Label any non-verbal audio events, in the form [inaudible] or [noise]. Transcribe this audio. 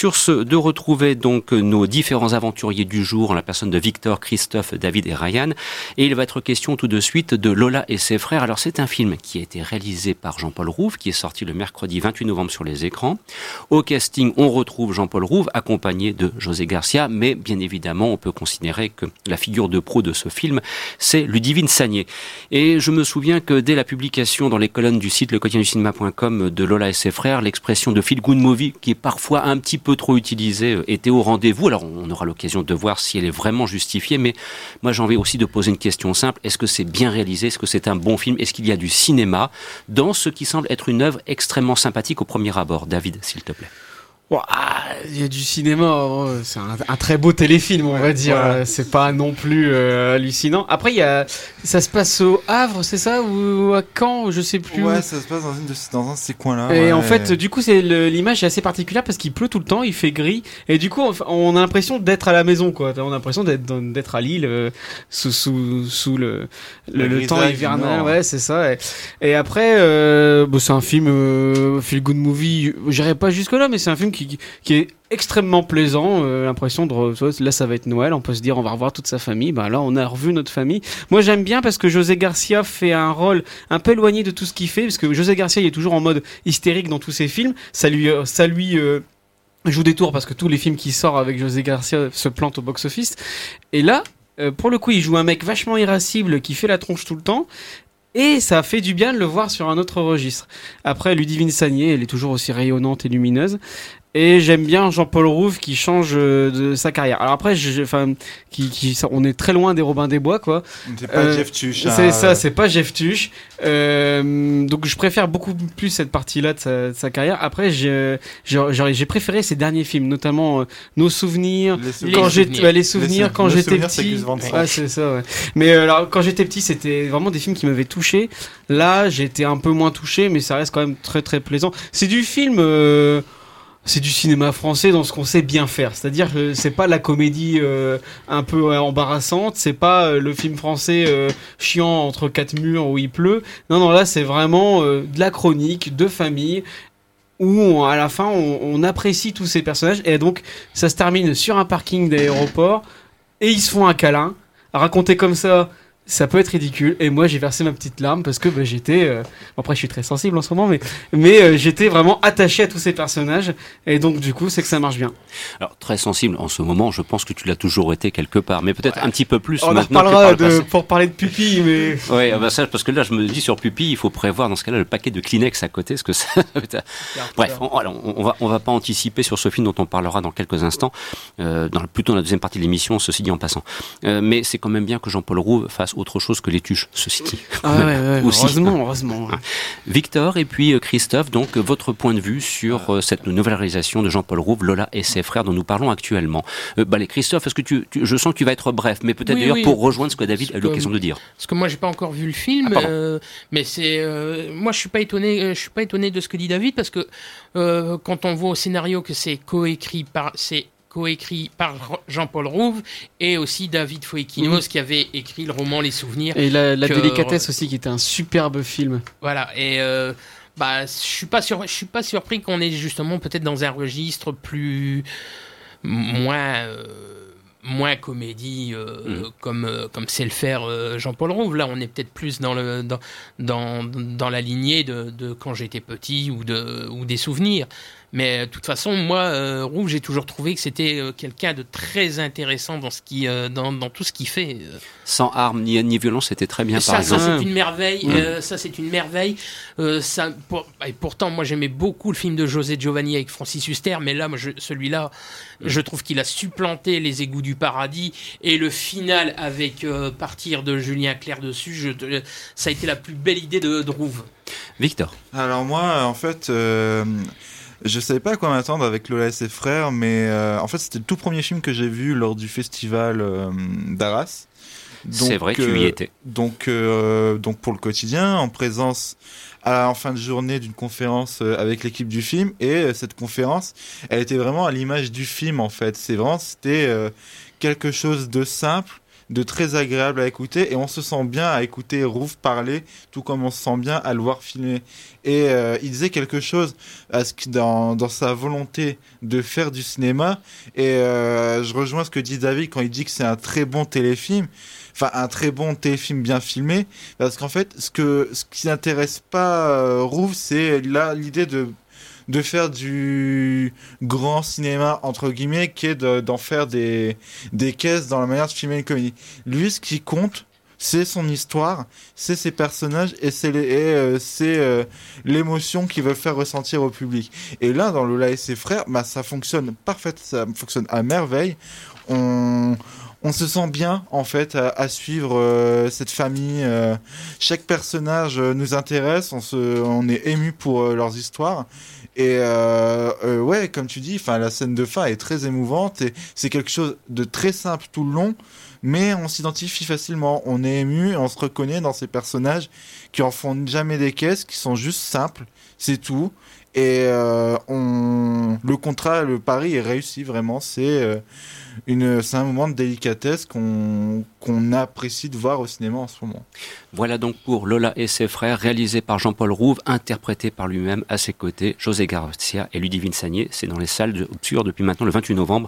sur ce de retrouver donc nos différents aventuriers du jour la personne de Victor, Christophe, David et Ryan. Et il va être question tout de suite de Lola et ses frères. Alors c'est un film qui a été réalisé par Jean-Paul Rouve, qui est sorti le mercredi 28 novembre sur les écrans. Au casting, on retrouve Jean-Paul Rouve accompagné de José Garcia, mais bien évidemment, on peut considérer que la figure de pro de ce film, c'est Ludivine Sagné. Et je me souviens que dès la publication dans les colonnes du site cinéma.com de Lola et ses frères, l'expression de feel good movie, qui est parfois un petit peu trop utilisée, euh, était au rendez-vous. Alors on aura l'occasion de voir si elle est vraiment justifiée, mais moi j'ai envie aussi de poser une question simple. Est-ce que c'est bien réalisé? Est-ce que c'est un bon film? Est-ce qu'il y a du cinéma dans ce qui semble être une œuvre extrêmement sympathique au premier abord? David, s'il te plaît. Il y a du cinéma, oh, c'est un, très beau téléfilm, on va dire. C'est pas non plus euh, hallucinant. Après, il y a, ça se passe au Havre, c'est ça, ou à Caen, je sais plus. Ouais, ça se passe dans, une de, dans un de ces coins-là. Et en fait, du coup, c'est l'image est assez particulière parce qu'il pleut tout le temps, il fait gris, et du coup, on a l'impression d'être à la maison, quoi. On a l'impression d'être à Lille euh, sous, sous, sous le le, temps hivernal, ouais, c'est ça. Et, après, euh, bon, c'est un film feel good movie. J'irai pas jusque là, mais c'est un film qui qui, est extrêmement plaisant. Euh, l'impression de là, ça va être Noël. On peut se dire, on va revoir toute sa famille. Ben là, on a revu notre famille. Moi, j'aime bien parce que José Garcia fait un rôle un peu éloigné de tout ce qu'il fait, parce que José Garcia, il est toujours en mode hystérique dans tous ses films. Ça lui, euh, ça lui euh, joue des tours parce que tous les films qui sortent avec José Garcia se plantent au box-office. Et là, pour le coup, il joue un mec vachement irascible qui fait la tronche tout le temps. Et ça fait du bien de le voir sur un autre registre. Après, Ludivine Sagné, elle est toujours aussi rayonnante et lumineuse. Et j'aime bien Jean-Paul Rouve qui change euh, de sa carrière. Alors après, enfin, qui, qui, on est très loin des Robins des Bois, quoi. C'est pas euh, Jeff Tuch. C'est hein. ça, c'est pas Jeff Tuch. Euh, donc je préfère beaucoup plus cette partie-là de, sa, carrière. Après, j'ai préféré ses derniers films, notamment Nos souvenirs, les quand j'étais les souvenirs quand j'étais petit. Ah, c'est ça. Ouais. Mais alors quand j'étais petit, c'était vraiment des films qui m'avaient touché. Là, j'étais un peu moins touché, mais ça reste quand même très très plaisant. C'est du film c'est du cinéma français dans ce qu'on sait bien faire. C'est-à-dire que c'est pas la comédie euh, un peu embarrassante, c'est pas euh, le film français euh, chiant entre quatre murs où il pleut. Non, non, là c'est vraiment de la chronique de famille où à la fin on, apprécie tous ces personnages et donc ça se termine sur un parking d'aéroport et ils se font un câlin. Raconté comme ça, ça peut être ridicule. Et moi, j'ai versé ma petite larme parce que bah, j'étais. Euh, après, je suis très sensible en ce moment, mais, mais euh, j'étais vraiment attaché à tous ces personnages. Et donc, du coup, c'est que ça marche bien. Alors, très sensible en ce moment, je pense que tu l'as toujours été quelque part, mais peut-être un petit peu plus On maintenant. On reparlera de, pour parler de pupille, mais. [laughs] Oui, ah bah ça, parce que là, je me dis sur pupille, il faut prévoir dans ce cas-là le paquet de Kleenex à côté, ce que ça. [laughs] Bref, on, on, va, on va pas anticiper sur ce film dont on parlera dans quelques instants, euh, dans, plutôt dans la deuxième partie de l'émission, ceci dit en passant. mais c'est quand même bien que Jean-Paul Roux fasse autre chose que les tuches, ceci dit. Ah ouais, ouais, heureusement, heureusement. Victor et puis euh, Christophe, donc votre point de vue sur euh, cette nouvelle réalisation de Jean-Paul Rouve, Lola et ses frères dont nous parlons actuellement. Euh, bah, les Christophe, est-ce que tu, je sens que tu vas être bref, mais peut-être d'ailleurs pour rejoindre ce que David a eu l'occasion de dire. Parce que moi, j'ai pas encore vu le film, ah, mais c'est, moi, je suis pas étonné, je suis pas étonné de ce que dit David parce que quand on voit au scénario que c'est coécrit par, c'est coécrit par Jean-Paul Rouve et aussi David Foekinos qui avait écrit le roman Les Souvenirs. Et la, délicatesse aussi qui était un superbe film. Voilà et euh, bah je suis pas je suis pas surpris qu'on est justement peut-être dans un registre plus moins euh, moins comédie euh, mm. comme comme sait le faire Jean-Paul Rouve là on est peut-être plus dans le dans, dans, dans la lignée de, de quand j'étais petit ou de ou des souvenirs mais euh, de toute façon, moi, euh, Rouge, j'ai toujours trouvé que c'était euh, quelqu'un de très intéressant dans, ce qui, dans, dans, tout ce qu'il fait. Sans armes ni, ni violence, c'était très bien, ça, par exemple. Ça, c'est une merveille. Ça, c'est une merveille. ça, et pourtant, moi, j'aimais beaucoup le film de José Giovanni avec Francis Huster, mais là, celui-là, je trouve qu'il a supplanté Les égouts du paradis. Et le final avec Partir de Julien Clerc dessus, je, ça a été la plus belle idée de, de Rouve. Victor. Alors moi, en fait, je savais pas à quoi m'attendre avec Lola et ses frères, mais euh, en fait, c'était le tout premier film que j'ai vu lors du festival euh, d'Arras. C'est vrai, tu y euh, étais. Donc, donc pour le quotidien, en présence à, en fin de journée d'une conférence avec l'équipe du film, et cette conférence, elle était vraiment à l'image du film en fait. C'est vraiment, c'était quelque chose de simple, de très agréable à écouter et on se sent bien à écouter Rouve parler, tout comme on se sent bien à le voir filmer. Et euh, il disait quelque chose dans, dans sa volonté de faire du cinéma. Et euh, je rejoins ce que dit David quand il dit que c'est un très bon téléfilm enfin un très bon téléfilm bien filmé parce qu'en fait ce que ce qui n'intéresse pas euh, c'est l'idée de de faire du grand cinéma entre guillemets qui est d'en faire des des caisses dans la manière de filmer une comédie lui ce qui compte c'est son histoire, c'est ses personnages et c'est euh, euh, l'émotion qu'il veut faire ressentir au public. Et là, dans Lola et ses frères, bah, ça fonctionne parfaitement, ça fonctionne à merveille. On se sent bien en fait à, suivre euh, cette famille. Euh, chaque personnage euh, nous intéresse, on, se, on est ému pour leurs histoires. Et ouais, comme tu dis, la scène de fin est très émouvante et c'est quelque chose de très simple tout le long, mais on s'identifie facilement. On est ému, on se reconnaît dans ces personnages qui en font jamais des caisses, qui sont juste simples, c'est tout. Et on, le contrat, le pari est réussi vraiment. C'est c'est un moment de délicatesse qu'on apprécie de voir au cinéma en ce moment. Voilà donc pour Lola et ses frères, réalisé par Jean-Paul Rouve, interprété par lui-même à ses côtés, José Garcia et Ludivine Sagné. C'est dans les salles de depuis maintenant le 28 novembre